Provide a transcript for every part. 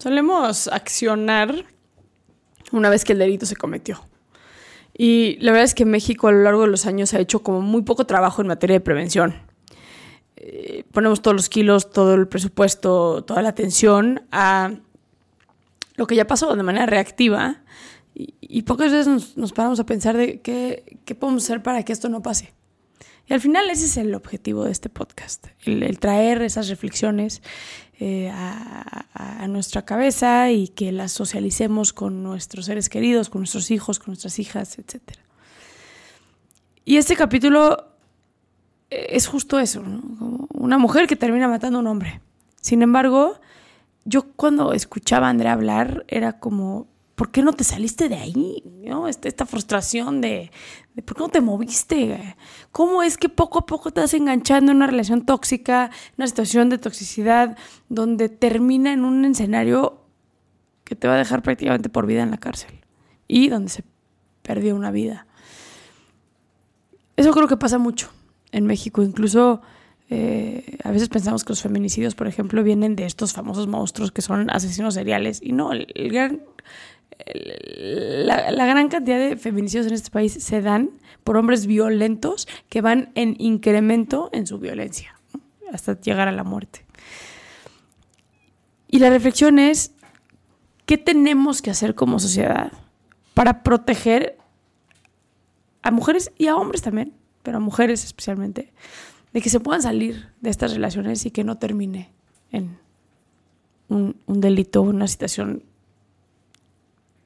Solemos accionar una vez que el delito se cometió. Y la verdad es que México a lo largo de los años ha hecho como muy poco trabajo en materia de prevención. Eh, ponemos todos los kilos, todo el presupuesto, toda la atención a lo que ya pasó de manera reactiva y, pocas veces nos, paramos a pensar de qué, qué podemos hacer para que esto no pase. Y al final ese es el objetivo de este podcast, el, traer esas reflexiones eh, a, nuestra cabeza y que las socialicemos con nuestros seres queridos, con nuestros hijos, con nuestras hijas, etc. Y este capítulo eh, es justo eso, una mujer que termina matando a un hombre. Sin embargo, yo cuando escuchaba a Andrea hablar era como, ¿por qué no te saliste de ahí? ¿No? Esta, esta frustración de, ¿por qué no te moviste? ¿Cómo es que poco a poco te vas enganchando en una relación tóxica, una situación de toxicidad, donde termina en un escenario que te va a dejar prácticamente por vida en la cárcel? Y donde se perdió una vida. Eso creo que pasa mucho en México, incluso... Eh, a veces pensamos que los feminicidios, por ejemplo, vienen de estos famosos monstruos que son asesinos seriales. Y no, el gran la, gran cantidad de feminicidios en este país se dan por hombres violentos que van en incremento en su violencia, hasta llegar a la muerte. Y la reflexión es, ¿qué tenemos que hacer como sociedad para proteger a mujeres y a hombres también, pero a mujeres especialmente, de que se puedan salir de estas relaciones y que no termine en un, un delito, una situación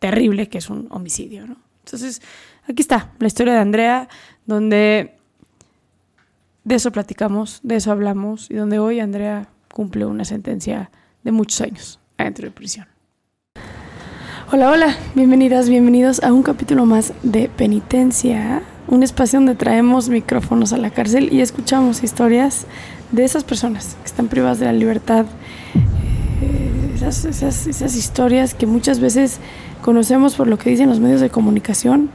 terrible que es un homicidio. ¿no? Entonces, aquí está la historia de Andrea, donde de eso platicamos, de eso hablamos, y donde hoy Andrea cumple una sentencia de muchos años adentro de prisión. Hola, hola, bienvenidas, bienvenidos a un capítulo más de Penitencia, un espacio donde traemos micrófonos a la cárcel y escuchamos historias de esas personas que están privadas de la libertad, eh, esas, esas historias que muchas veces conocemos por lo que dicen los medios de comunicación,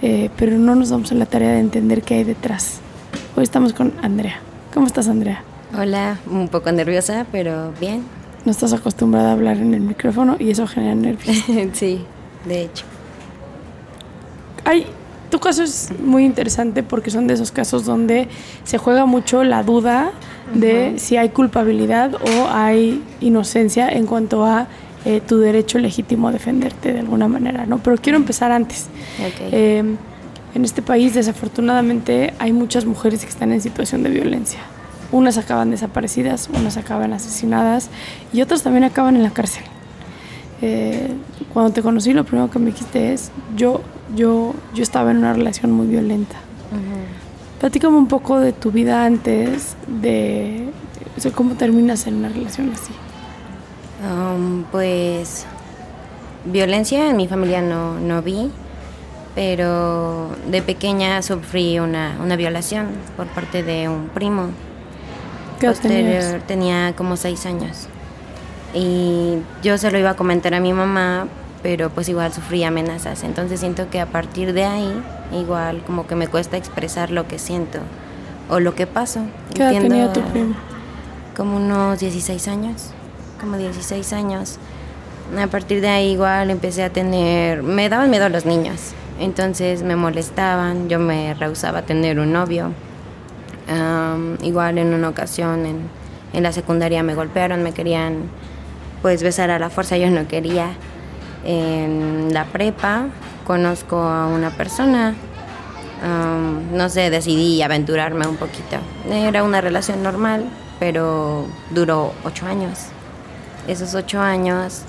eh, pero no nos damos a la tarea de entender qué hay detrás. Hoy estamos con Andrea. ¿Cómo estás, Andrea? Hola, un poco nerviosa, pero bien. No estás acostumbrada a hablar en el micrófono y eso genera nervios. sí, de hecho. Ay, tu caso es muy interesante porque son de esos casos donde se juega mucho la duda de si hay culpabilidad o hay inocencia en cuanto a eh, tu derecho legítimo a defenderte de alguna manera, ¿no? Pero quiero empezar antes. Eh, en este país, desafortunadamente, hay muchas mujeres que están en situación de violencia. Unas acaban desaparecidas, unas acaban asesinadas y otras también acaban en la cárcel. Eh, cuando te conocí, lo primero que me dijiste es, yo, yo, yo estaba en una relación muy violenta. Platícame un poco de tu vida antes, de, de cómo terminas en una relación así. Um, pues violencia en mi familia no, no vi, pero de pequeña sufrí una, una, violación por parte de un primo. ¿Qué posterior tenía como seis años. Y yo se lo iba a comentar a mi mamá, pero pues igual sufría amenazas. Entonces siento que a partir de ahí, igual como que me cuesta expresar lo que siento o lo que paso. ¿Qué edad tenía tu prima? Como unos 16 años, como 16 años. A partir de ahí igual empecé a tener, me daban miedo los niños, entonces me molestaban, yo me rehusaba a tener un novio. Igual en una ocasión en, en la secundaria me golpearon, me querían pues besar a la fuerza, yo no quería. En la prepa conozco a una persona, no sé, decidí aventurarme un poquito. Era una relación normal, pero duró ocho años. Esos ocho años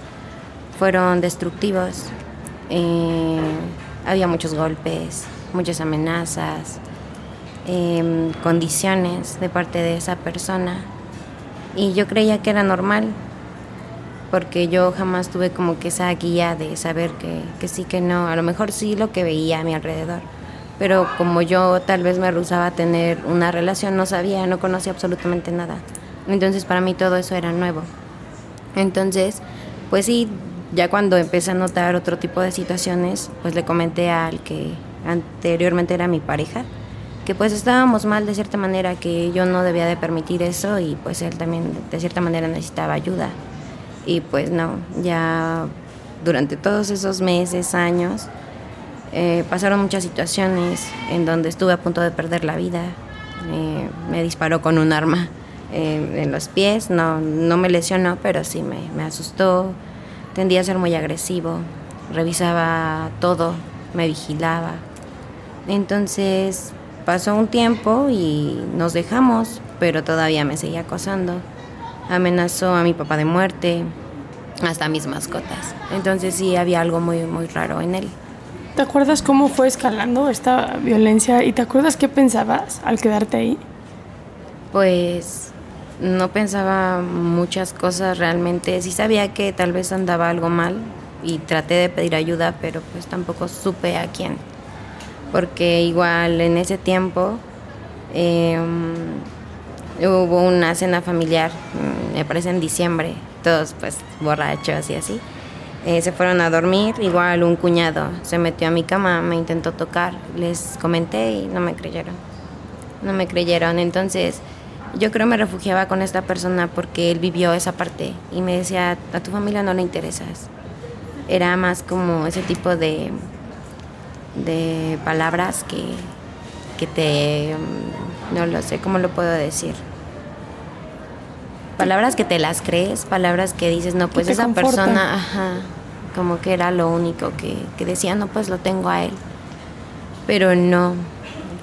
fueron destructivos. Eh, había muchos golpes, muchas amenazas, em, condiciones de parte de esa persona. Y yo creía que era normal, porque yo jamás tuve como que esa guía de saber que, que sí, que no. A lo mejor sí lo que veía a mi alrededor. Pero como yo tal vez me rehusaba a tener una relación, no sabía, no conocía absolutamente nada. Entonces para mí todo eso era nuevo. Entonces, pues sí, ya cuando empecé a notar otro tipo de situaciones, pues le comenté al que anteriormente era mi pareja, que pues estábamos mal de cierta manera, que yo no debía de permitir eso y pues él también de cierta manera necesitaba ayuda. Y pues no, ya durante todos esos meses, años, eh, pasaron muchas situaciones en donde estuve a punto de perder la vida. Eh, me disparó con un arma eh, en los pies, no, no me lesionó, pero sí me, me asustó. Tendía a ser muy agresivo, revisaba todo, me vigilaba. Entonces pasó un tiempo y nos dejamos, pero todavía me seguía acosando. Amenazó a mi papá de muerte, hasta a mis mascotas. Entonces sí había algo muy, muy raro en él. ¿Te acuerdas cómo fue escalando esta violencia y te acuerdas qué pensabas al quedarte ahí? Pues no pensaba muchas cosas realmente. Sí sabía que tal vez andaba algo mal y traté de pedir ayuda, pero pues tampoco supe a quién. Porque igual en ese tiempo eh, hubo una cena familiar, mm, me parece en diciembre, todos pues borrachos y así. Eh, se fueron a dormir, igual un cuñado se metió a mi cama, me intentó tocar, les comenté y no me creyeron. No me creyeron, entonces yo creo me refugiaba con esta persona porque él vivió esa parte y me decía, a tu familia no le interesas. Era más como ese tipo de, de palabras que, que te, mm, no lo sé, ¿cómo lo puedo decir? Palabras que te las crees, palabras que dices, no, pues esa persona, ajá, como que era lo único que, que decía, no, pues lo tengo a él. Pero no,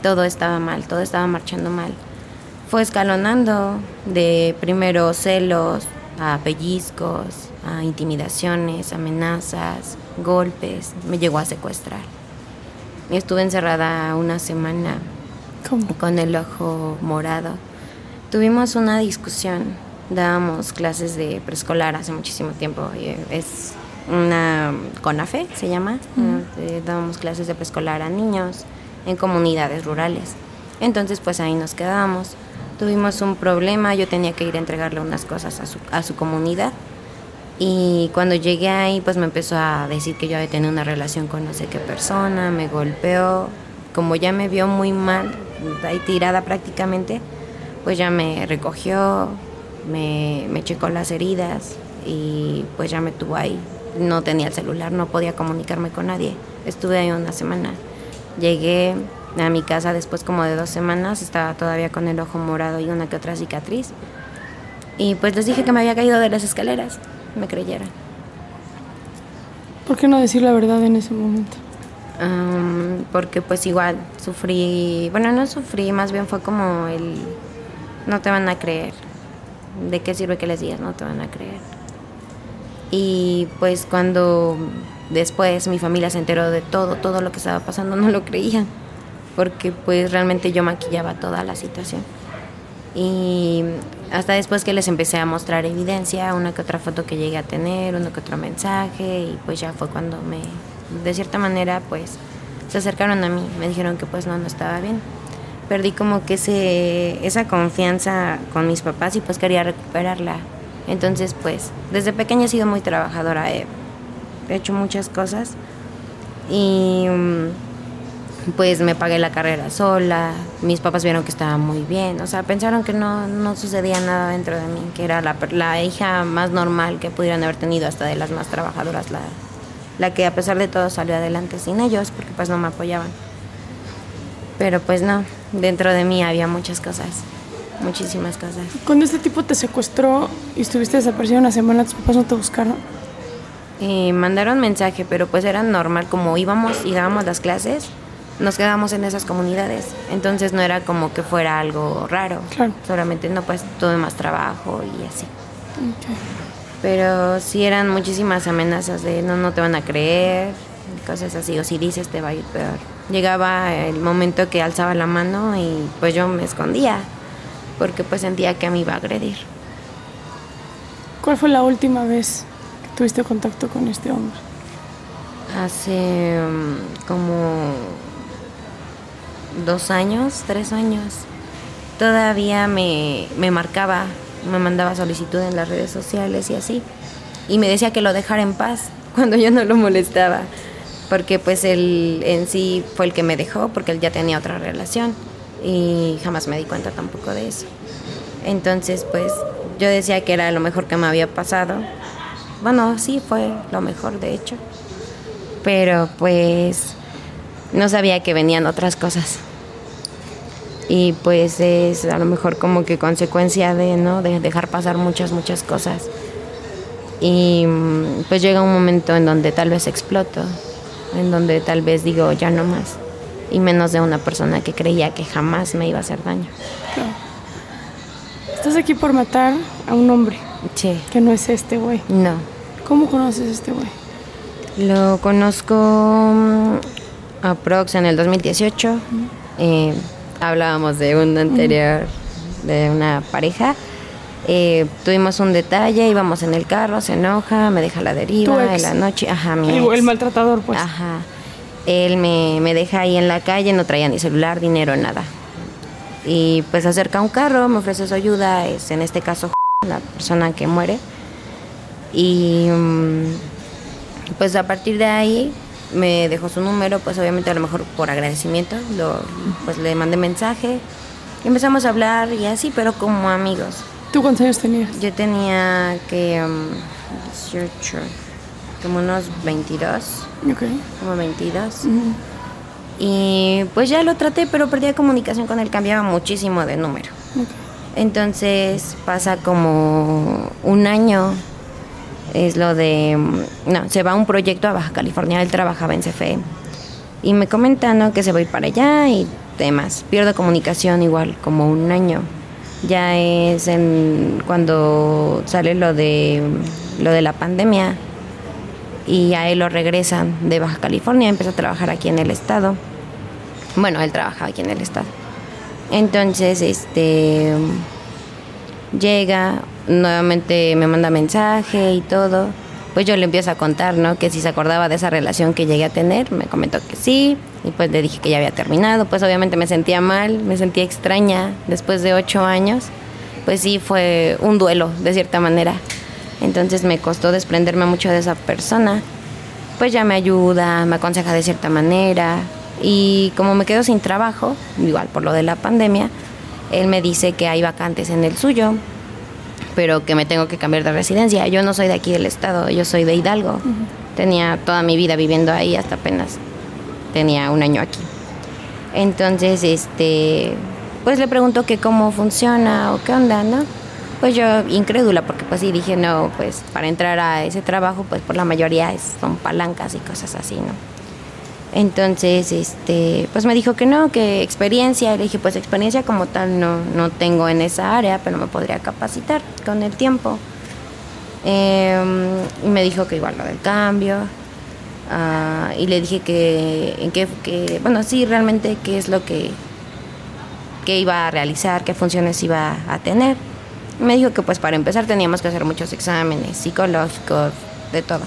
todo estaba mal, todo estaba marchando mal. Fue escalonando de primero celos, a pellizcos, a intimidaciones, amenazas, golpes, me llegó a secuestrar. Estuve encerrada una semana ¿Cómo? con el ojo morado. Tuvimos una discusión, dábamos clases de preescolar hace muchísimo tiempo, es una CONAFE, se llama, eh, dábamos clases de preescolar a niños en comunidades rurales. Entonces pues ahí nos quedamos. Tuvimos un problema, yo tenía que ir a entregarle unas cosas a su, a su comunidad. Y cuando llegué ahí, pues me empezó a decir que yo había tenido una relación con no sé qué persona, me golpeó. Como ya me vio muy mal, ahí tirada prácticamente, pues ya me recogió, me, me checó las heridas y pues ya me tuvo ahí. No tenía el celular, no podía comunicarme con nadie. Estuve ahí una semana. Llegué a mi casa después como de dos semanas, estaba todavía con el ojo morado y una que otra cicatriz. Y pues les dije que me había caído de las escaleras. Me creyeron. ¿Por qué no decir la verdad en ese momento? Am, porque pues igual sufrí, bueno, no sufrí, más bien fue como el, no te van a creer. ¿De qué sirve que les digas? No te van a creer. Y pues cuando después mi familia se enteró de todo, todo lo que estaba pasando, no lo creían. Porque pues realmente yo maquillaba toda la situación. Y hasta después que les empecé a mostrar evidencia, una que otra foto que llegué a tener, uno que otro mensaje, y pues ya fue cuando me, de cierta manera, pues se acercaron a mí, me dijeron que pues no, no estaba bien. perdí como que ese, esa confianza con mis papás y pues quería recuperarla. Entonces pues desde pequeña he sido muy trabajadora, he hecho muchas cosas y mm, pues me pagué la carrera sola, mis papás vieron que estaba muy bien, o sea, pensaron que no, no sucedía nada dentro de mí, que era la, la hija más normal que pudieran haber tenido hasta de las más trabajadoras, la, la que a pesar de todo salió adelante sin ellos, porque pues no me apoyaban. Pero pues no, dentro de mí había muchas cosas, muchísimas cosas. Cuando este tipo te secuestró y estuviste desaparecida una semana, tus papás no te buscaron. Y mandaron mensaje, pero pues era normal, como íbamos y dábamos las clases, nos quedábamos en esas comunidades. Entonces no era como que fuera algo raro. Claro. Solamente no, pues tuve más trabajo y así. Ok. Pero sí eran muchísimas amenazas de no, no te van a creer, cosas así, o si dices te va a ir peor. Llegaba el momento que alzaba la mano y pues yo me escondía, porque pues sentía que me iba a agredir. ¿Cuál fue la última vez que tuviste contacto con este hombre? Hace mm, como dos años, tres años, todavía me, me marcaba, me mandaba solicitud en las redes sociales y así. Y me decía que lo dejara en paz cuando yo no lo molestaba. Porque pues él en sí fue el que me dejó, porque él ya tenía otra relación. Y jamás me di cuenta tampoco de eso. Entonces pues yo decía que era lo mejor que me había pasado. Bueno, sí, fue lo mejor de hecho. Pero pues no sabía que venían otras cosas. Y pues es a lo mejor como que consecuencia de, ¿no? De dejar pasar muchas, muchas cosas. Y mm, pues llega un momento en donde tal vez exploto, en donde tal vez digo ya no más. Y menos de una persona que creía que jamás me iba a hacer daño. Estás aquí por matar a un hombre, Sí, que no es este güey. no. ¿Cómo conoces a este güey? Lo conozco mm, aprox en el 2018. Eh, hablábamos de un anterior, de una pareja. Eh, tuvimos un detalle, íbamos en el carro, se enoja, me deja la deriva en la noche. Ajá, mi El, el maltratador, pues. Ajá. Él me, me deja ahí en la calle, no traía ni celular, dinero, nada. Y pues acerca un carro, me ofrece su ayuda, es en este caso la persona que muere. Y mm, pues a partir de ahí me dejó su número, pues obviamente a lo mejor por agradecimiento, lo, pues le mandé mensaje. Y empezamos a hablar y así, pero como amigos. ¿Tú cuántos años tenías? Yo tenía que 18, como unos 22 Ok. como 22. Y pues ya lo traté, pero perdía comunicación con él, cambiaba muchísimo de número. Entonces pasa como un año, es lo de, mm, no, se va a un proyecto a Baja California, él trabajaba en CFE. Y me comentan que se va a ir para allá y demás. Pierdo comunicación igual, como un año. Ya es en, cuando sale lo de, lo de la pandemia y a él lo regresan de Baja California, empieza a trabajar aquí en el estado. Bueno, él trabajaba aquí en el estado. Entonces, este llega, nuevamente me manda mensaje y todo. Pues yo le empiezo a contar, ¿no? Que si se acordaba de esa relación que llegué a tener, me comentó que sí, y pues le dije que ya había terminado. Pues obviamente me sentía mal, me sentía extraña después de ocho años. Pues sí, fue un duelo, de cierta manera. Entonces me costó desprenderme mucho de esa persona. Pues ya me ayuda, me aconseja de cierta manera. Y como me quedo sin trabajo, igual por lo de la pandemia, él me dice que hay vacantes en el suyo, pero que me tengo que cambiar de residencia. Yo no soy de aquí del estado, yo soy de Hidalgo. Tenía toda mi vida viviendo ahí hasta apenas tenía un año aquí. Entonces, este, pues le pregunto que cómo funciona o qué onda, ¿no? Pues yo incrédula, porque pues sí dije, no, pues para entrar a ese trabajo, pues por la mayoría es- son palancas y cosas así, ¿no? Entonces, este, pues me dijo que no, que experiencia. Le dije, pues experiencia como tal no, no tengo en esa área, pero me podría capacitar con el tiempo. Em, y me dijo que igual lo del cambio. Ah, y le dije que, qué, que, bueno, sí, realmente qué es lo que, que iba a realizar, qué funciones iba a tener. Me dijo que pues para empezar teníamos que hacer muchos exámenes psicológicos, de todo,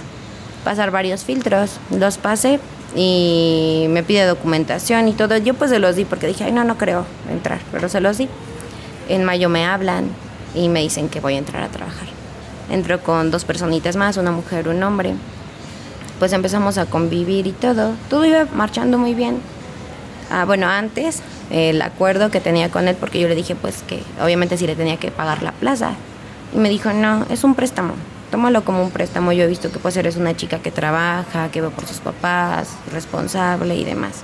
pasar varios filtros. Los pasé y me pide documentación y todo. Yo pues se los di porque dije, ay, no, no creo entrar, pero se los di. En mayo me hablan y me dicen que voy a entrar a trabajar. Entro con dos personitas más, una mujer, un hombre. Pues empezamos a convivir y todo. Todo iba marchando muy bien. Ah, bueno, antes el acuerdo que tenía con él, porque yo le dije pues que obviamente sí le tenía que pagar la plaza. Y me dijo, no, es un préstamo tómalo como un préstamo. Yo he visto que pues eres una chica que trabaja, que va por sus papás, responsable y demás.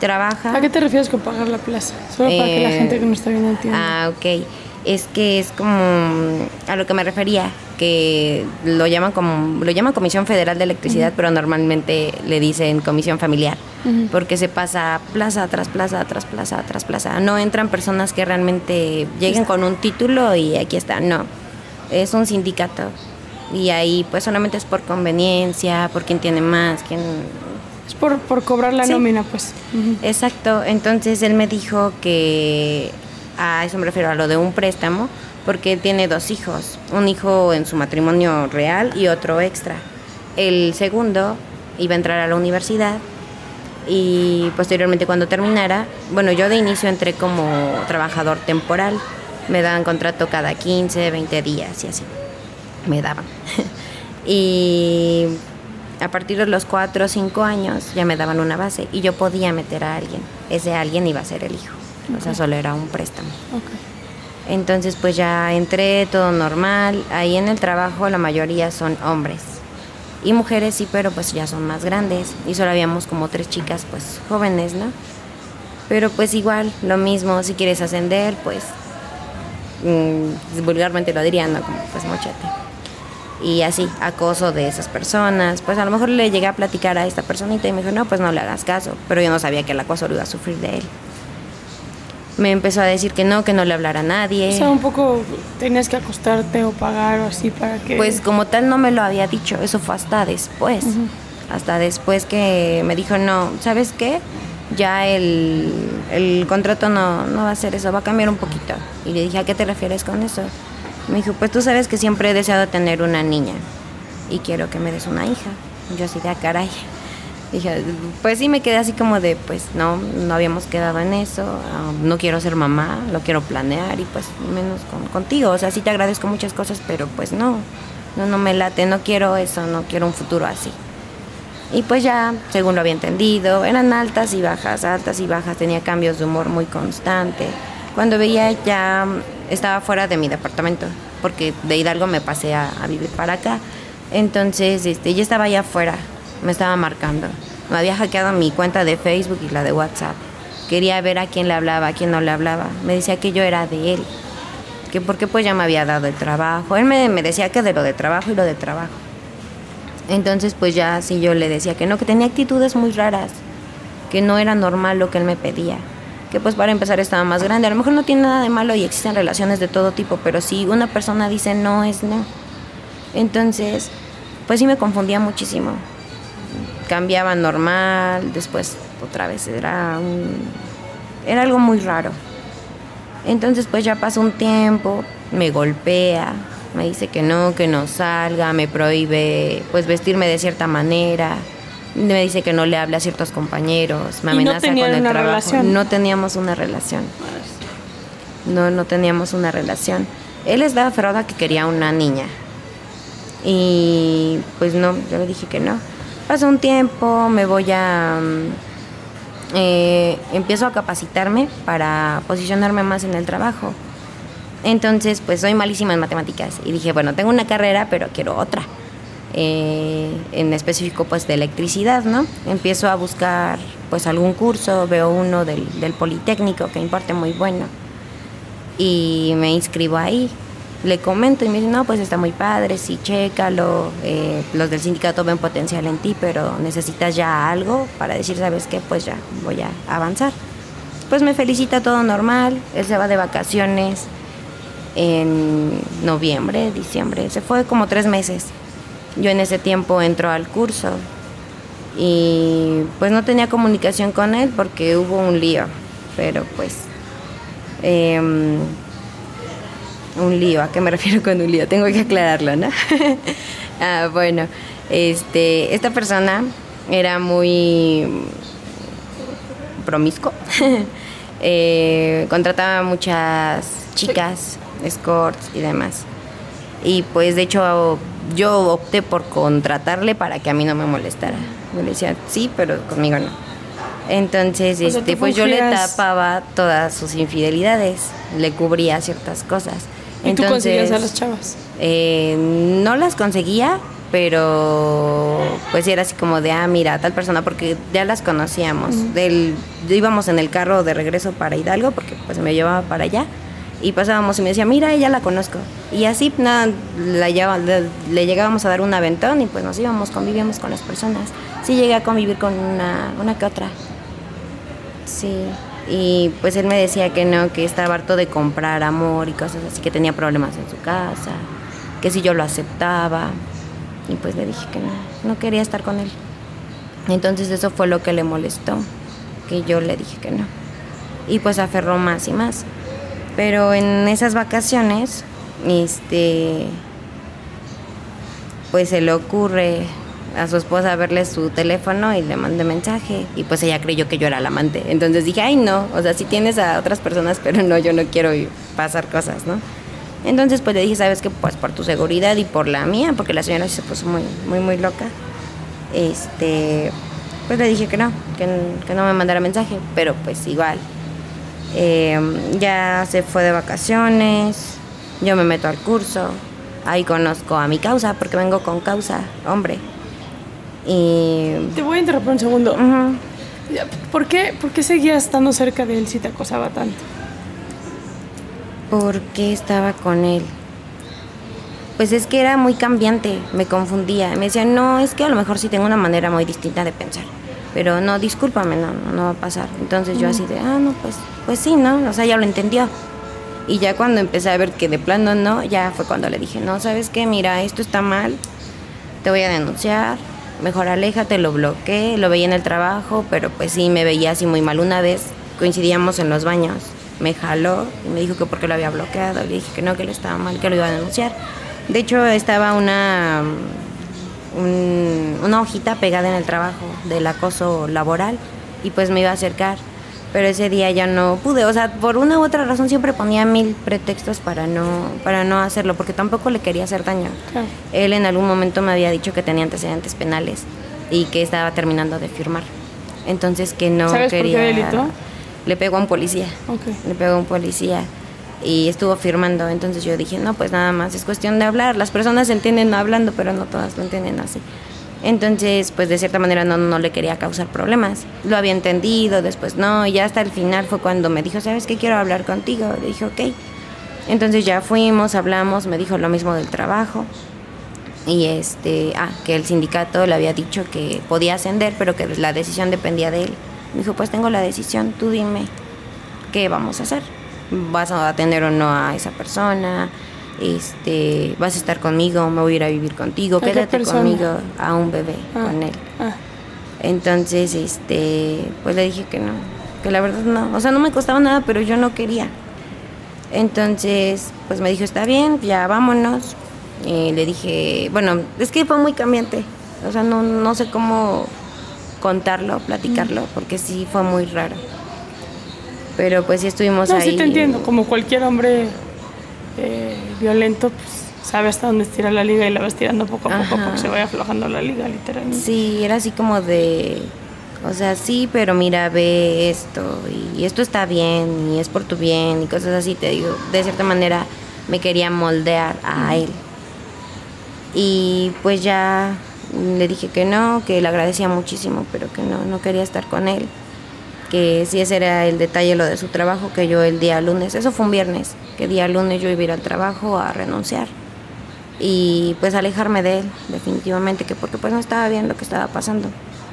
Trabaja. ¿A qué te refieres con pagar la plaza? Solo para que la Eh, gente que no está viendo entienda. Ah, ok. Es que es como a lo que me refería, que lo llaman como lo llaman Comisión Federal de Electricidad, pero normalmente le dicen Comisión Familiar, porque se pasa plaza tras plaza tras plaza tras plaza. No entran personas que realmente lleguen con un título y aquí está, no. Es un sindicato y ahí pues solamente es por conveniencia, por quién tiene más, quién Es por, por cobrar la Sí. nómina, pues. Exacto, entonces él me dijo que a eso me refiero a lo de un préstamo, porque él tiene dos hijos, un hijo en su matrimonio real y otro extra. El segundo iba a entrar a la universidad y posteriormente cuando terminara, bueno, yo de inicio entré como trabajador temporal, me daban contrato cada 15, 20 días y así, me daban. y a partir de los 4 o 5 años ya me daban una base y yo podía meter a alguien. Ese alguien iba a ser el hijo. O sea, solo era un préstamo. Entonces pues ya entré, todo normal. Ahí en el trabajo la mayoría son hombres. Y mujeres sí, pero pues ya son más grandes. Y solo habíamos como tres chicas pues jóvenes, ¿no? Pero pues igual, lo mismo, si quieres ascender, pues mm, vulgarmente lo dirían, ¿no? Como pues mochete. Y así, acoso de esas personas. Pues a lo mejor le llegué a platicar a esta personita y me dijo, no, pues no le hagas caso. Pero yo no sabía que el acoso lo iba a sufrir de él. Me empezó a decir que no, que no le hablara a nadie. O sea, un poco tenías que acostarte o pagar o así para que... Pues como tal no me lo había dicho, eso fue hasta después. Hasta después que me dijo, no, ¿sabes qué? Ya el, el contrato no, no va a ser eso, va a cambiar un poquito. Y le dije, ¿a qué te refieres con eso? Me dijo, pues tú sabes que siempre he deseado tener una niña y quiero que me des una hija. Yo así de, "Ah, caray. Dije, pues sí me quedé así como de, pues no, no habíamos quedado en eso, ah, no quiero ser mamá, lo quiero planear y pues menos con, contigo. O sea, sí te agradezco muchas cosas, pero pues no, no, no me late, no quiero eso, no quiero un futuro así. Y pues ya, según lo había entendido, eran altas y bajas, altas y bajas, tenía cambios de humor muy constante. Cuando veía ya estaba fuera de mi departamento, porque de Hidalgo me pasé a, vivir para acá. Entonces, este, ya estaba allá afuera, me estaba marcando. Me había hackeado mi cuenta de Facebook y la de WhatsApp. Quería ver a quién le hablaba, a quién no le hablaba. Me decía que yo era de él, que porque pues ya me había dado el trabajo. Él me decía que de lo de trabajo y lo de trabajo. Entonces pues ya así yo le decía que no, que tenía actitudes muy raras, que no era normal lo que él me pedía, que pues para empezar estaba más grande, a lo mejor no tiene nada de malo y existen relaciones de todo tipo, pero si una persona dice no es no. Entonces pues sí me confundía muchísimo. Cambiaba normal, después otra vez era un, era algo muy raro. Entonces pues ya pasó un tiempo, me golpea, me dice que no, que no salga, me prohíbe pues vestirme de cierta manera, me dice que no le hable a ciertos compañeros, me ¿Y no amenaza con el una trabajo. relación? No teníamos una relación. No, no teníamos una relación. Él estaba aferrado a que quería una niña. Y pues no, yo le dije que no. Pasó un tiempo, me voy a... mm, eh, empiezo a capacitarme para posicionarme más en el trabajo. Entonces, pues soy malísima en matemáticas. Y dije, bueno, tengo una carrera, pero quiero otra. Eh, en específico, pues de electricidad, ¿no? Empiezo a buscar, pues algún curso, veo uno del, del Politécnico que imparte muy bueno. Y me inscribo ahí. Le comento y me dice, no, pues está muy padre, sí, chécalo. eh, los del sindicato ven potencial en ti, pero necesitas ya algo para decir, ¿sabes qué? Pues ya voy a avanzar. Pues me felicita todo normal. Él se va de vacaciones en noviembre, diciembre. Se fue como tres meses. Yo en ese tiempo entro al curso y pues no tenía comunicación con él porque hubo un lío. Pero pues... em, un lío, ¿a qué me refiero con un lío? Tengo que aclararlo, ¿no? Ah, bueno, este, esta persona era muy promiscuo. Eh, contrataba muchas chicas, escorts y demás. Y pues de hecho yo opté por contratarle para que a mí no me molestara. Yo le decía, sí, pero conmigo no. Entonces, O este, pues yo le tapaba todas sus infidelidades, le cubría ciertas cosas. ¿Y tú conseguías a Entonces, las chavas? eh, no las conseguía, pero pues era así como de, ah, mira, tal persona, porque ya las conocíamos. Del, íbamos en el carro de regreso para Hidalgo, porque pues me llevaba para allá, y pasábamos y me decía, mira, ella la conozco. Y así, nada, le llegábamos a dar un aventón y pues nos íbamos, convivíamos con las personas. Sí llegué a convivir con una, una que otra. Sí, y pues él me decía que no, que estaba harto de comprar amor y cosas así, que tenía problemas en su casa, que si yo lo aceptaba. Y pues le dije que no, no quería estar con él. Entonces eso fue lo que le molestó, que yo le dije que no. Y pues aferró más y más. Pero en esas vacaciones, este, pues se le ocurre a su esposa verle su teléfono y le mandé mensaje y pues ella creyó que yo era la amante. Entonces dije, ay no, o sea, sí tienes a otras personas, pero no, yo no quiero pasar cosas, ¿no? Entonces pues le dije, sabes que pues por tu seguridad y por la mía, porque la señora se puso muy, muy, muy loca, este, pues le dije que no, que no me mandara mensaje, pero pues igual. Eh, ya se fue de vacaciones, yo me meto al curso, ahí conozco a mi causa, porque vengo con causa, hombre. Y... Te voy a interrumpir un segundo. ¿Por qué, ¿Por qué seguías estando cerca de él si te acosaba tanto? ¿Por qué estaba con él? Pues es que era muy cambiante, me confundía. Me decía, no, es que a lo mejor sí tengo una manera muy distinta de pensar. Pero no, discúlpame, no, no, va a pasar. Entonces yo así de, ah, no, pues, pues sí, ¿no? O sea, ya lo entendió. Y ya cuando empecé a ver que de plano no, ya fue cuando le dije, no, ¿sabes qué? Mira, esto está mal, te voy a denunciar, mejor aléjate, lo bloqueé, lo veía en el trabajo, pero pues sí, me veía así muy mal. Una vez coincidíamos en los baños, me jaló y me dijo que porque lo había bloqueado, le dije que no, que él estaba mal, que lo iba a denunciar. De hecho, estaba una, un- una hojita pegada en el trabajo del acoso laboral y pues me iba a acercar. Pero ese día ya no pude, o sea, por una u otra razón siempre ponía mil pretextos para no, para no hacerlo, porque tampoco le quería hacer daño. Él en algún momento me había dicho que tenía antecedentes penales y que estaba terminando de firmar. Entonces que no ¿Sabes por qué quería. delito? Le pegó a un policía. Le pegó a un policía y estuvo firmando. Entonces yo dije, no, pues nada más, es cuestión de hablar. Las personas entienden hablando, pero no todas lo entienden así. Entonces, pues de cierta manera no, no le quería causar problemas. Lo había entendido, después no, y ya hasta el final fue cuando me dijo, ¿sabes qué? Quiero hablar contigo. Le dije, ok. Entonces ya fuimos, hablamos, me dijo lo mismo del trabajo. Y este, ah, que el sindicato le había dicho que podía ascender, pero que la decisión dependía de él. Me dijo, pues tengo la decisión, tú dime qué vamos a hacer. ¿Vas a atender o no a esa persona? Este, ¿Vas a estar conmigo? ¿Me voy a ir a vivir contigo? ¿A qué Quédate conmigo a un bebé Ah. con él. Ah, Entonces, este, pues le dije que no, que la verdad no, o sea, no me costaba nada, pero yo no quería. Entonces, pues me dijo, está bien, ya vámonos. Y le dije, bueno, es que fue muy cambiante, o sea, no, no sé cómo contarlo, platicarlo, porque sí fue muy raro. Pero pues sí estuvimos no, ahí. sí te entiendo. Como cualquier hombre eh, violento, pues sabe hasta dónde estira la liga y la vas tirando poco a poco Ajá. porque se vaya aflojando la liga, literalmente. Sí, era así como de, o sea, sí, pero mira, ve esto y esto está bien y es por tu bien y cosas así, te digo, de cierta manera me quería moldear a él. Y pues ya le dije que no, que le agradecía muchísimo, pero que no, no quería estar con él. Que si ese era el detalle, lo de su trabajo, que yo el día lunes, eso fue un viernes, que día lunes yo iba al trabajo a renunciar y pues alejarme de él, definitivamente, que porque pues no estaba bien lo que estaba pasando.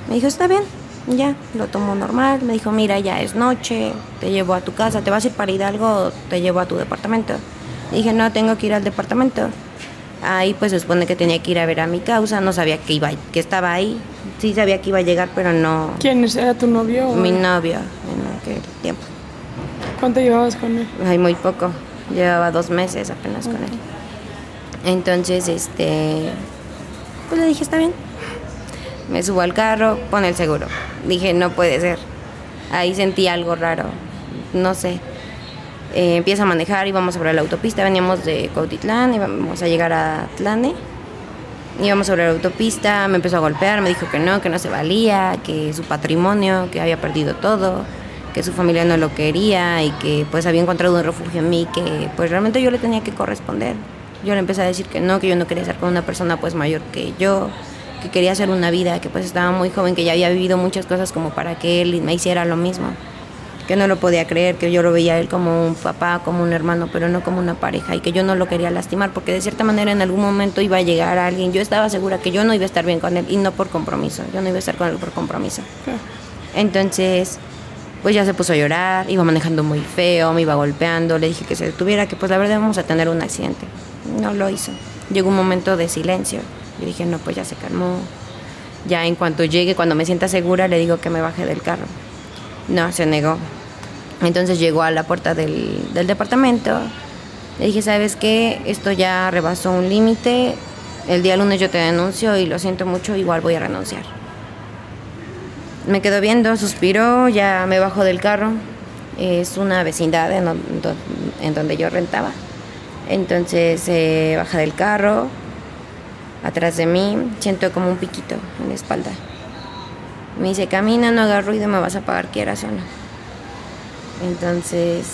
Me dijo, está bien, ya, lo tomó normal, me dijo, mira, ya es noche, te llevo a tu casa, ¿te vas a ir para Hidalgo te llevo a tu departamento? Le dije, no, tengo que ir al departamento. Ahí pues se supone que tenía que ir a ver a mi causa, no sabía que iba, que estaba ahí, sí sabía que iba a llegar, pero no ¿Quién era tu novio? o- mi novio en aquel tiempo. ¿Cuánto llevabas con él? Ay, muy poco. Llevaba dos meses apenas con él. Entonces, este, Pues le dije, está bien. Me subo al carro, pone el seguro. Dije, no puede ser. Ahí sentí algo raro. No sé. Eh, empieza a manejar, íbamos sobre la autopista, veníamos de Cautitlán, íbamos a llegar a Tlane. Íbamos sobre la autopista, me empezó a golpear, me dijo que no, que no se valía, que su patrimonio, que había perdido todo, que su familia no lo quería y que pues había encontrado un refugio en mí, que pues realmente yo le tenía que corresponder. Yo le empecé a decir que no, que yo no quería estar con una persona pues mayor que yo, que quería hacer una vida, que pues estaba muy joven, que ya había vivido muchas cosas como para que él me hiciera lo mismo. Que no lo podía creer, que yo lo veía a él como un papá, como un hermano, pero no como una pareja y que yo no lo quería lastimar porque de cierta manera en algún momento iba a llegar alguien. Yo estaba segura que yo no iba a estar bien con él y no por compromiso, yo no iba a estar con él por compromiso. Entonces, pues ya se puso a llorar, iba manejando muy feo, me iba golpeando, le dije que se detuviera, que pues la verdad vamos a tener un accidente. No lo hizo. Llegó un momento de silencio. Yo dije, no, pues ya se calmó. Ya en cuanto llegue, cuando me sienta segura, le digo que me baje del carro. No, se negó. Entonces llegó a la puerta del, del departamento. Le dije, ¿sabes qué? Esto ya rebasó un límite. El día lunes yo te denuncio y lo siento mucho, igual voy a renunciar. Me quedó viendo, suspiró, ya me bajó del carro. Es una vecindad en, don- en donde yo rentaba. Entonces se baja del carro, atrás de mí, siento como un piquito en la espalda. Me dice, camina, no hagas ruido, me vas a pagar quieras o no. Entonces,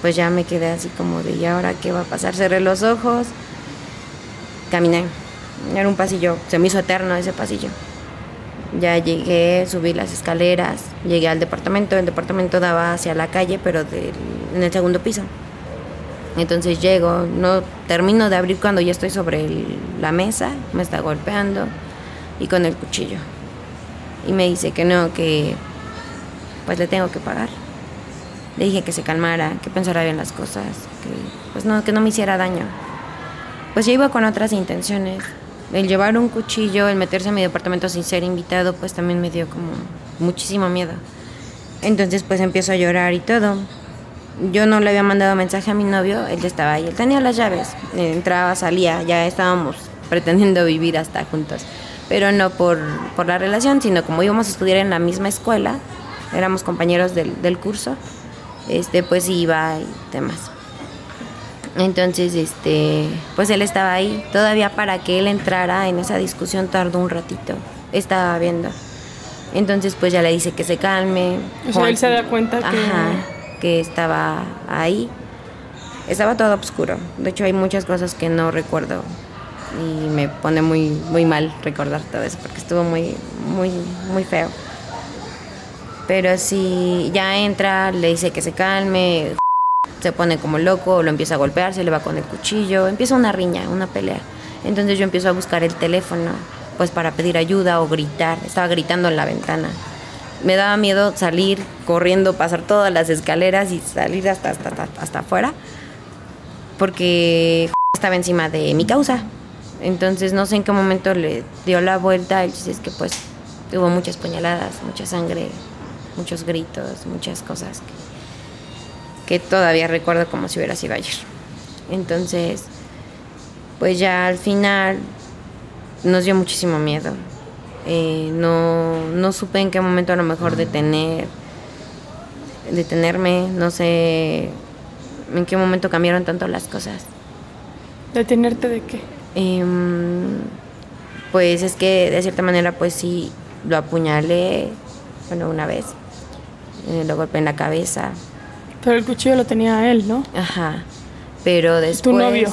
pues ya me quedé así como de, ¿y ahora qué va a pasar? Cerré los ojos, caminé. Era un pasillo, se me hizo eterno ese pasillo. Ya llegué, subí las escaleras, llegué al departamento. El departamento daba hacia la calle, pero en el segundo piso. Entonces llego, no termino de abrir cuando ya estoy sobre la mesa, me está golpeando y con el cuchillo. Y me dice que no, que pues le tengo que pagar. Le dije que se calmara, que pensara bien las cosas, que pues no, que no me hiciera daño. Pues yo iba con otras intenciones. El llevar un cuchillo, el meterse a mi departamento sin ser invitado, pues también me dio como muchísimo miedo. Entonces pues empiezo a llorar y todo. Yo no le había mandado mensaje a mi novio, él ya estaba ahí, él tenía las llaves, entraba, salía, ya estábamos pretendiendo vivir hasta juntos. Pero no por, por la relación, sino como íbamos a estudiar en la misma escuela, éramos compañeros del, del curso, este pues iba y demás. Entonces, este, pues él estaba ahí. Todavía para que él entrara en esa discusión tardó un ratito. Estaba viendo. Entonces, pues ya le dice que se calme. O sea, él se da cuenta que- Ajá, que estaba ahí. Estaba todo oscuro. De hecho, hay muchas cosas que no recuerdo y me pone muy muy mal recordar todo eso porque estuvo muy muy muy feo. Pero si ya entra, le dice que se calme, se pone como loco, lo empieza a golpear, se le va con el cuchillo, empieza una riña, una pelea. Entonces yo empiezo a buscar el teléfono, pues para pedir ayuda o gritar. Estaba gritando en la ventana. Me daba miedo salir corriendo, pasar todas las escaleras y salir hasta, hasta, hasta, hasta afuera, porque estaba encima de mi causa. Entonces no sé en qué momento le dio la vuelta. El chiste es que pues hubo muchas puñaladas, mucha sangre, muchos gritos, muchas cosas que, todavía recuerdo como si hubiera sido ayer. Entonces, pues ya al final nos dio muchísimo miedo. Eh, no, no supe en qué momento a lo mejor detener, detenerme, no sé en qué momento cambiaron tanto las cosas. ¿Detenerte de qué? Em, pues es que de cierta manera pues sí lo apuñalé, bueno, una vez, eh, lo golpeé en la cabeza, Pero el cuchillo lo tenía él, ¿no? ajá, pero después... novio?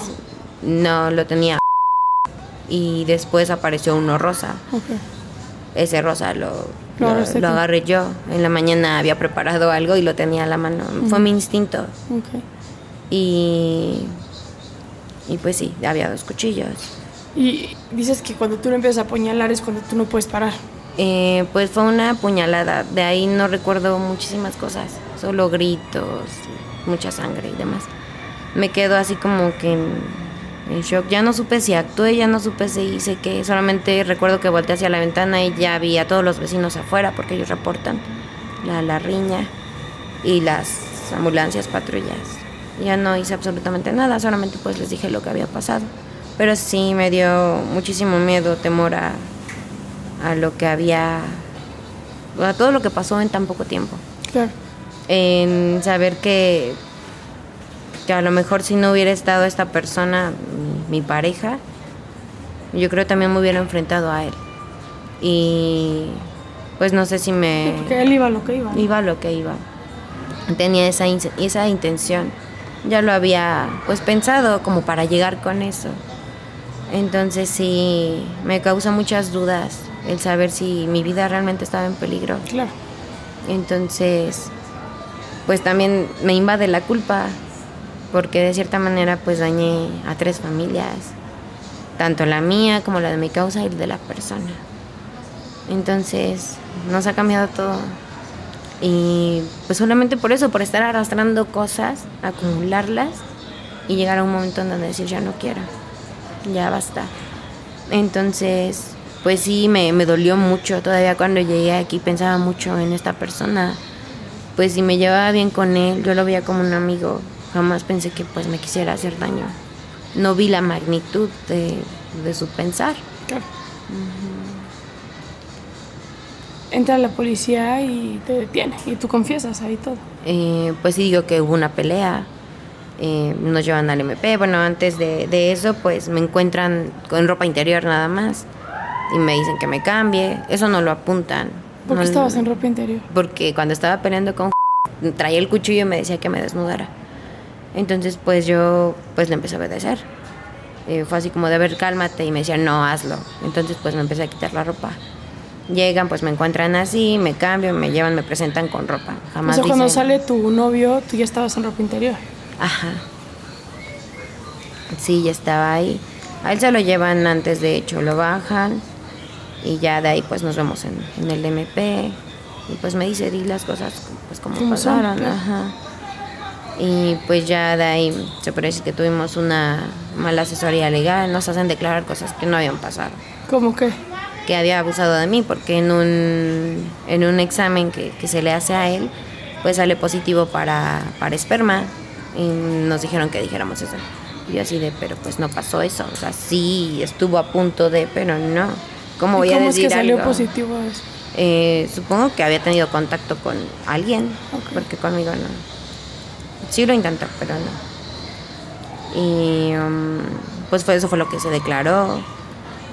No, lo tenía y después apareció uno rosa. Ok. Ese rosa lo, Lo agarré yo. En la mañana había preparado algo y lo tenía a la mano. Fue mi instinto. Ok. Y, y pues sí, había dos cuchillos. Y dices que cuando tú lo empiezas a apuñalar es cuando tú no puedes parar. Eh, pues fue una puñalada. De ahí no recuerdo muchísimas cosas. Solo gritos, mucha sangre y demás. Me quedo así como que en, en shock. Ya no supe si actué, ya no supe si hice qué. Solamente recuerdo que volteé hacia la ventana y ya vi a todos los vecinos afuera porque ellos reportan la, la riña y las ambulancias, patrullas. Ya no hice absolutamente nada, solamente pues les dije lo que había pasado. Pero sí me dio muchísimo miedo, temor a, a lo que había, a todo lo que pasó en tan poco tiempo. Claro. En saber que, que a lo mejor si no hubiera estado esta persona, mi, mi pareja, yo creo también me hubiera enfrentado a él. Y pues no sé si me... Porque él iba a lo que iba. ¿no? iba a lo que iba. Tenía esa intención. Ya lo había pues pensado como para llegar con eso. Entonces sí, me causa muchas dudas el saber si mi vida realmente estaba en peligro. Claro. Entonces, pues también me invade la culpa, porque de cierta manera pues dañé a tres familias, tanto la mía como la de mi causa y de la persona. Entonces, nos ha cambiado todo. Y pues solamente por eso, por estar arrastrando cosas, acumularlas y llegar a un momento en donde decir ya no quiero, ya basta. Entonces, pues sí, me, me dolió mucho. Todavía cuando llegué aquí pensaba mucho en esta persona. Pues si me llevaba bien con él, yo lo veía como un amigo. Jamás pensé que pues me quisiera hacer daño. No vi la magnitud de, de su pensar. Claro. Entra la policía y te detiene. Y tú confiesas ahí todo. Eh, pues sí digo que hubo una pelea. eh, nos llevan al MP. Bueno, antes de, de eso, pues me encuentran con ropa interior nada más. Y me dicen que me cambie. Eso no lo apuntan. ¿Por qué No- estabas en ropa interior? Porque cuando estaba peleando con traía el cuchillo y me decía que me desnudara. Entonces, pues yo pues le empecé a obedecer. Eh, fue así como de ver, cálmate. Y me decía, no, hazlo. Entonces, pues me empecé a quitar la ropa. Llegan, pues me encuentran así, me cambio, me llevan, me presentan con ropa. O Jamás sea, cuando sale tu novio, tú ya estabas en ropa interior. Ajá. Sí, ya estaba ahí. A él se lo llevan antes, de hecho, lo bajan. Y ya de ahí pues nos vemos en, en el MP. Y pues me dice, di las cosas pues como pasaron. claro. Ajá. Y pues ya de ahí se puede decir que tuvimos una mala asesoría legal. Nos hacen declarar cosas que no habían pasado. ¿Cómo qué? Que había abusado de mí porque en un, en un examen que, que se le hace a él, pues sale positivo para, para esperma. Y nos dijeron que dijéramos eso. Y yo así de, pero pues no pasó eso. O sea, sí estuvo a punto de, pero no. ¿Cómo voy ¿Y a ¿Cómo es decir que salió algo? positivo eso? Eh, supongo que había tenido contacto con alguien, Ok. porque conmigo no. Sí lo intentó, pero no. Y um, pues fue, eso fue lo que se declaró.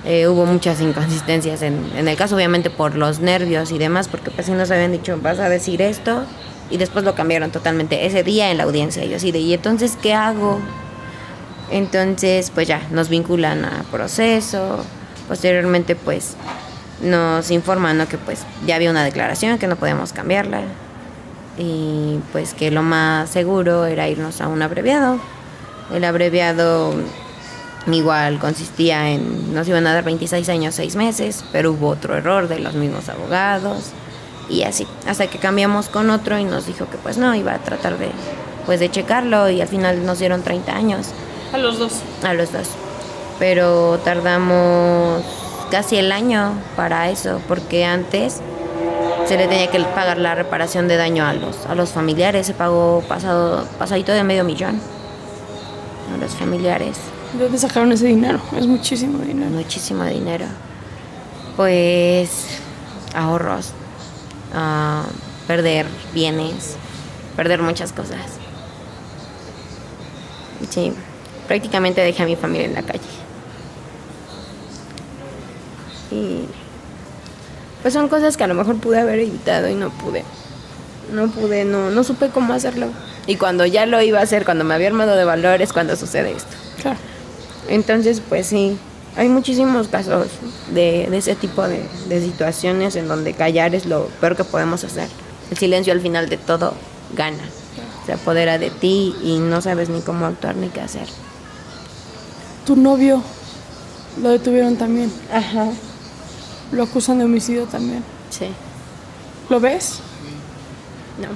Eh, hubo muchas inconsistencias en, en el caso, obviamente por los nervios y demás, porque pues sí nos habían dicho, vas a decir esto, y después lo cambiaron totalmente ese día en la audiencia. Yo así de, ¿y entonces qué hago? Entonces, pues ya, nos vinculan a proceso. Posteriormente, pues, nos informan que pues ya había una declaración, que no podíamos cambiarla. Y pues que lo más seguro era irnos a un abreviado. El abreviado igual consistía en, nos iban a dar 26 años, 6 meses, pero hubo otro error de los mismos abogados. Y así, hasta que cambiamos con otro y nos dijo que pues no, iba a tratar de, pues, de checarlo y al final nos dieron 30 años A los dos. a los dos. Pero tardamos casi el año para eso, porque antes se le tenía que pagar la reparación de daño a los, a los familiares. Se pagó pasado, pasadito de medio millón a los familiares. ¿De dónde sacaron ese dinero? Es muchísimo dinero. Muchísimo dinero. Pues ahorros, ah, perder bienes, perder muchas cosas. Sí, prácticamente dejé a mi familia en la calle. Y pues son cosas que a lo mejor pude haber evitado y no pude. No pude, no, no supe cómo hacerlo. Y cuando ya lo iba a hacer, cuando me había armado de valores, cuando sucede esto. Claro. Entonces, pues sí, hay muchísimos casos de, de ese tipo de, de situaciones en donde callar es lo peor que podemos hacer. El silencio al final de todo gana. Se apodera de ti y no sabes ni cómo actuar ni qué hacer. Tu novio lo detuvieron también. Ajá. Lo acusan de homicidio también. Sí. ¿Lo ves? No.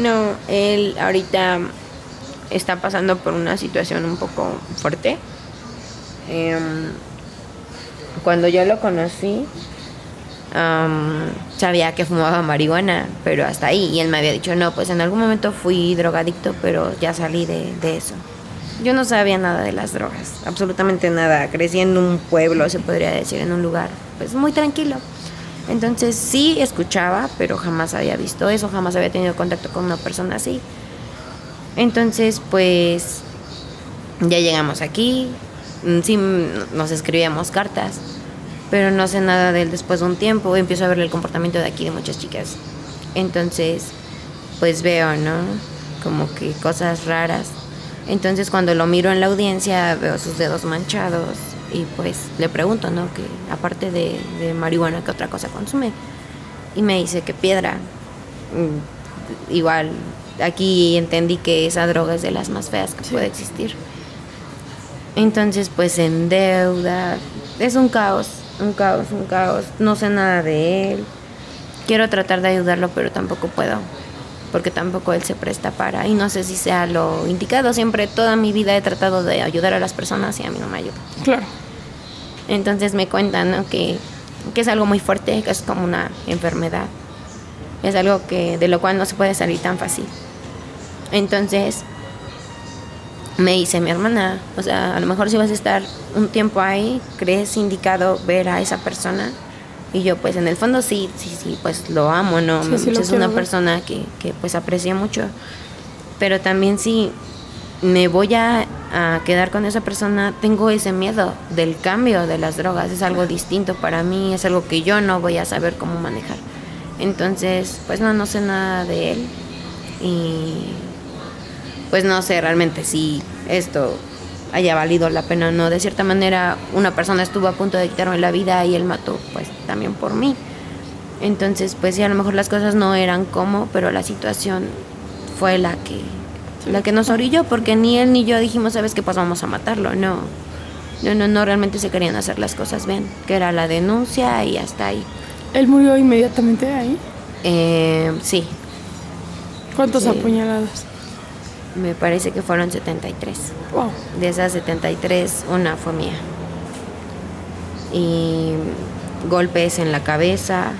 No, él ahorita está pasando por una situación un poco fuerte. Em, cuando yo lo conocí, am, sabía que fumaba marihuana, pero hasta ahí. Y él me había dicho, no, pues en algún momento fui drogadicto, pero ya salí de, de eso. yo no sabía nada de las drogas, absolutamente nada. Crecí en un pueblo, se podría decir, en un lugar pues muy tranquilo. Entonces sí escuchaba, pero jamás había visto eso, jamás había tenido contacto con una persona así. Entonces pues ya llegamos aquí, mm, sí nos escribíamos cartas, pero no sé nada de él después de un tiempo, empiezo a ver el comportamiento de aquí de muchas chicas. Entonces pues veo, ¿no? Como que cosas raras entonces cuando lo miro en la audiencia veo sus dedos manchados y pues le pregunto, ¿no? Que aparte de, marihuana, ¿qué otra cosa consume? Y me dice que piedra. Mm, igual, aquí entendí que esa droga es de las más feas que puede existir. Entonces pues en deuda, es un caos, un caos, un caos. No sé nada de él. Quiero tratar de ayudarlo, pero tampoco puedo porque tampoco él se presta para, y no sé si sea lo indicado, siempre toda mi vida he tratado de ayudar a las personas y a mí no me ayuda. Claro. Entonces me cuentan que, que es algo muy fuerte, que es como una enfermedad, es algo que de lo cual no se puede salir tan fácil. Entonces me dice mi hermana, o sea, a lo mejor si vas a estar un tiempo ahí, ¿crees indicado ver a esa persona? Y yo pues en el fondo sí, sí, sí, pues lo amo, ¿no? es una persona que, que pues aprecia mucho. Pero también sí me voy a, a, quedar con esa persona, tengo ese miedo del cambio de las drogas. Es algo distinto para mí, es algo que yo no voy a saber cómo manejar. Entonces, pues no, no sé nada de él. Y pues no sé realmente si esto haya valido la pena no. De cierta manera, una persona estuvo a punto de quitarme la vida y él mató, pues también por mí. Entonces, pues sí, a lo mejor las cosas no eran como, pero la situación fue la que, la que nos orilló, porque ni él ni yo dijimos, sabes qué, pues vamos a matarlo. No, no, no, no, realmente se querían hacer las cosas bien, que era la denuncia y hasta ahí. ¿Él murió inmediatamente ahí? Eh, sí. ¿Cuántos apuñalados? Me parece que fueron 73. De esas 73, una fue mía. Y golpes en la cabeza.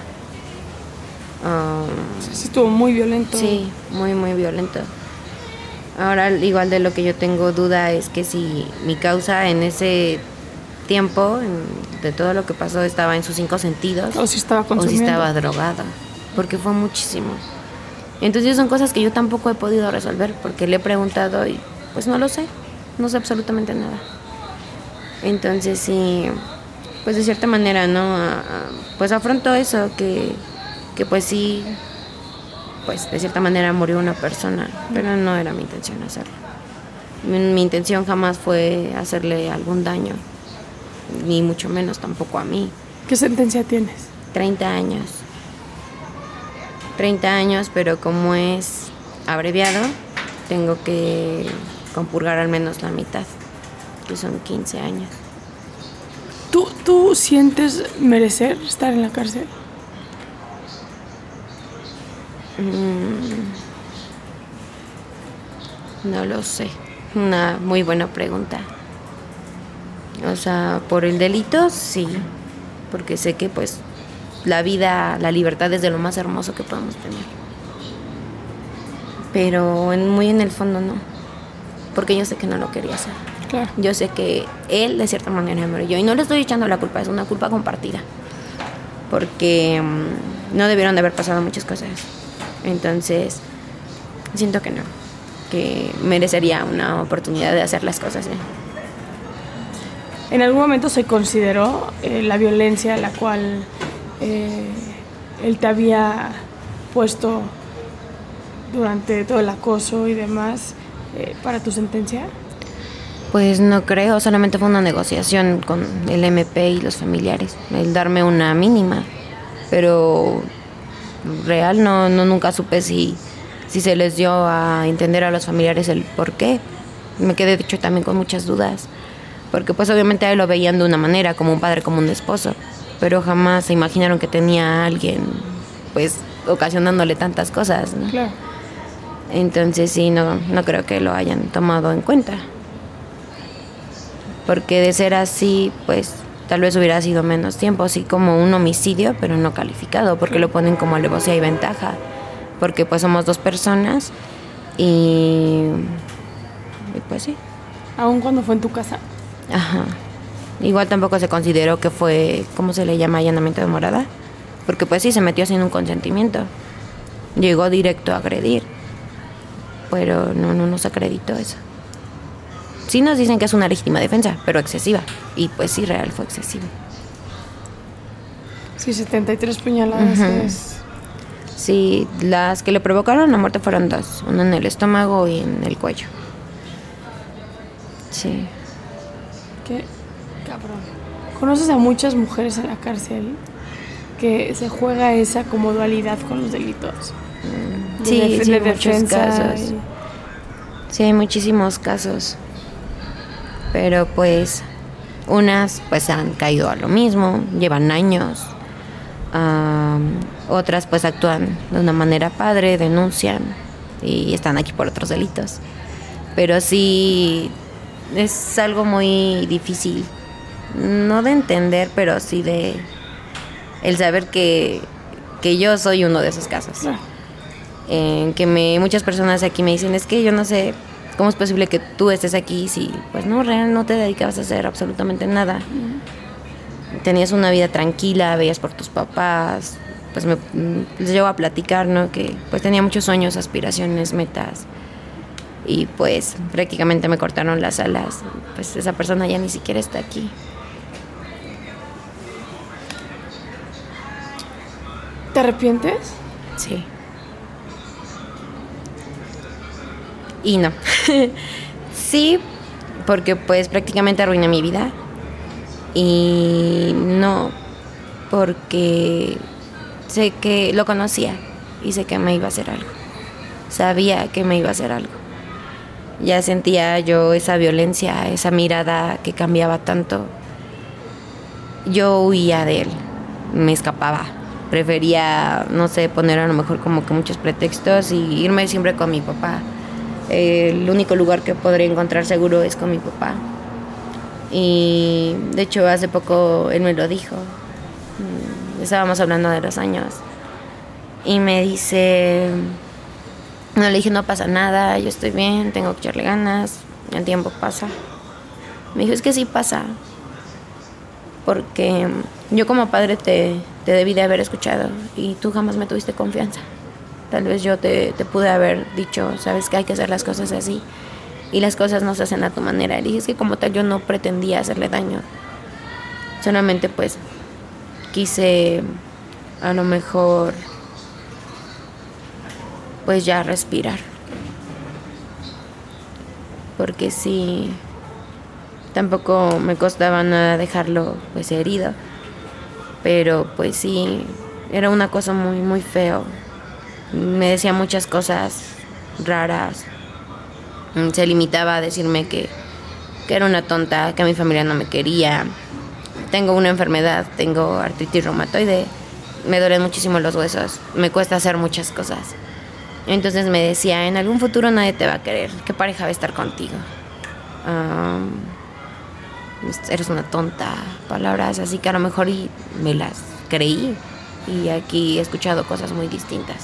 Um, sí, estuvo muy violento. Sí, muy, muy violento. Ahora, igual de lo que yo tengo duda es que si mi causa en ese tiempo, de todo lo que pasó, estaba en sus cinco sentidos. O si estaba O si estaba drogada. Porque fue muchísimo. Entonces son cosas que yo tampoco he podido resolver porque le he preguntado y pues no lo sé, no sé absolutamente nada. Entonces sí, pues de cierta manera, ¿no? pues afronto eso, que, que pues sí, pues de cierta manera murió una persona, pero no era mi intención hacerlo. Mi, mi intención jamás fue hacerle algún daño, ni mucho menos tampoco a mí. ¿Qué sentencia tienes? 30 años. 30 años, pero como es abreviado, tengo que compurgar al menos la mitad, que son 15 años. ¿Tú, tú sientes merecer estar en la cárcel? Mm, no lo sé. Una muy buena pregunta. O sea, por el delito sí, porque sé que pues la vida, la libertad es de lo más hermoso que podemos tener. Pero muy en el fondo no, porque yo sé que no lo quería hacer. Yo sé que él de cierta manera me yo y no le estoy echando la culpa, es una culpa compartida. Porque mm, no debieron de haber pasado muchas cosas. Entonces, siento que no, que merecería una oportunidad de hacer las cosas. ¿En algún momento se consideró eh, la violencia la cual eh, él te había puesto durante todo el acoso y demás eh, para tu sentencia? Pues no creo, solamente fue una negociación con el MP y los familiares, el darme una mínima, pero real no, no nunca supe si, si se les dio a entender a los familiares el por qué. Me quedé de hecho también con muchas dudas, porque pues obviamente a lo veían de una manera, como un padre, como un esposo, pero jamás se imaginaron que tenía a alguien, pues, ocasionándole tantas cosas. ¿no? Claro. Entonces sí, no, no creo que lo hayan tomado en cuenta. Porque de ser así, pues tal vez hubiera sido menos tiempo, así como un homicidio, pero no calificado, porque lo ponen como alevosía y ventaja. Porque pues somos dos personas y, y pues sí. Aún cuando fue en tu casa. Ajá. Igual tampoco se consideró que fue, ¿cómo se le llama? Allanamiento de morada. Porque pues sí, se metió sin un consentimiento. Llegó directo a agredir. Pero no, no nos acreditó eso. Sí nos dicen que es una legítima defensa, pero excesiva. Y pues sí, real fue excesiva. Sí, 73 puñaladas Ujú. es... Sí, las que le provocaron la muerte fueron dos. Una en el estómago y en el cuello. Sí. Qué. ¿Conoces a muchas mujeres en la cárcel que se juega esa como dualidad con los delitos? De Sí, def- sí, de muchos casos. y- Sí, hay muchísimos casos. Pero pues unas pues han caído a lo mismo, llevan años. Otras pues actúan de una manera padre, denuncian y están aquí por otros delitos. Pero sí es algo muy difícil. No de entender, pero sí de el saber que, que yo soy uno de esos casos en que me, muchas personas aquí me dicen, es que yo no sé cómo es posible que tú estés aquí si, pues no, real, no te dedicabas a hacer absolutamente nada. Tenías una vida tranquila, veías por tus papás, pues me, mm, les llevo a platicar, ¿no? Que pues tenía muchos sueños, aspiraciones, metas. Y pues prácticamente me cortaron las alas. Pues esa persona ya ni siquiera está aquí. ¿Te arrepientes? Sí. Y no. sí, porque pues prácticamente arruiné mi vida. Y no, porque sé que lo conocía y sé que me iba a hacer algo. Sabía que me iba a hacer algo. Ya sentía yo esa violencia, esa mirada que cambiaba tanto. Yo huía de él, me escapaba. Prefería, no sé, poner a lo mejor como que muchos pretextos y irme siempre con mi papá. El único lugar que podría encontrar seguro es con mi papá. Y de hecho hace poco él me lo dijo. Mm, Estábamos hablando de los años. Y me dice, no le dije, no pasa nada, yo estoy bien, tengo que echarle ganas, el tiempo pasa. Me dijo, es que sí pasa. Porque yo como padre te, debí de haber escuchado y tú jamás me tuviste confianza. Tal vez yo te, pude haber dicho, sabes que hay que hacer las cosas así y las cosas no se hacen a tu manera. Dije, es que como tal yo no pretendía hacerle daño. Solamente pues quise a lo mejor pues ya respirar. Porque sí, tampoco me costaba nada dejarlo pues herido. Pero pues sí, era una cosa muy, muy feo. Me decía muchas cosas raras. Se limitaba a decirme que, que era una tonta, que mi familia no me quería. Tengo una enfermedad, tengo artritis reumatoide, me duelen muchísimo los huesos, me cuesta hacer muchas cosas. Entonces me decía, en algún futuro nadie te va a querer, ¿qué pareja va a estar contigo? Am, eres una tonta, palabras así que a lo mejor me las creí y aquí he escuchado cosas muy distintas.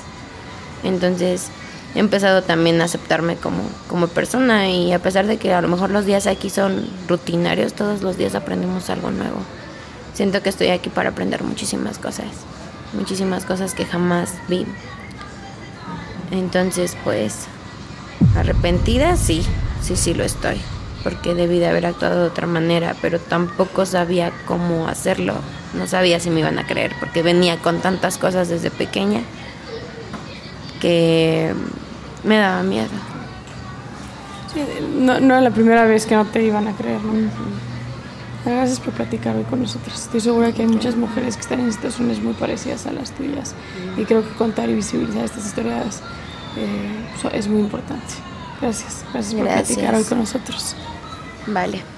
Entonces he empezado también a aceptarme como, como persona y a pesar de que a lo mejor los días aquí son rutinarios, todos los días aprendemos algo nuevo. Siento que estoy aquí para aprender muchísimas cosas, muchísimas cosas que jamás vi. Entonces, pues, arrepentida, sí, sí, sí lo estoy, porque debí de haber actuado de otra manera, pero tampoco sabía cómo hacerlo, no sabía si me iban a creer, porque venía con tantas cosas desde pequeña que me daba miedo. Sí, no, no era la primera vez que no te iban a creer, ¿no? Gracias por platicar hoy con nosotros. Estoy segura que hay muchas mujeres que están en situaciones muy parecidas a las tuyas. Y creo que contar y visibilizar estas historias eh, es muy importante. Gracias. Gracias por Gracias. platicar hoy con nosotros. Vale.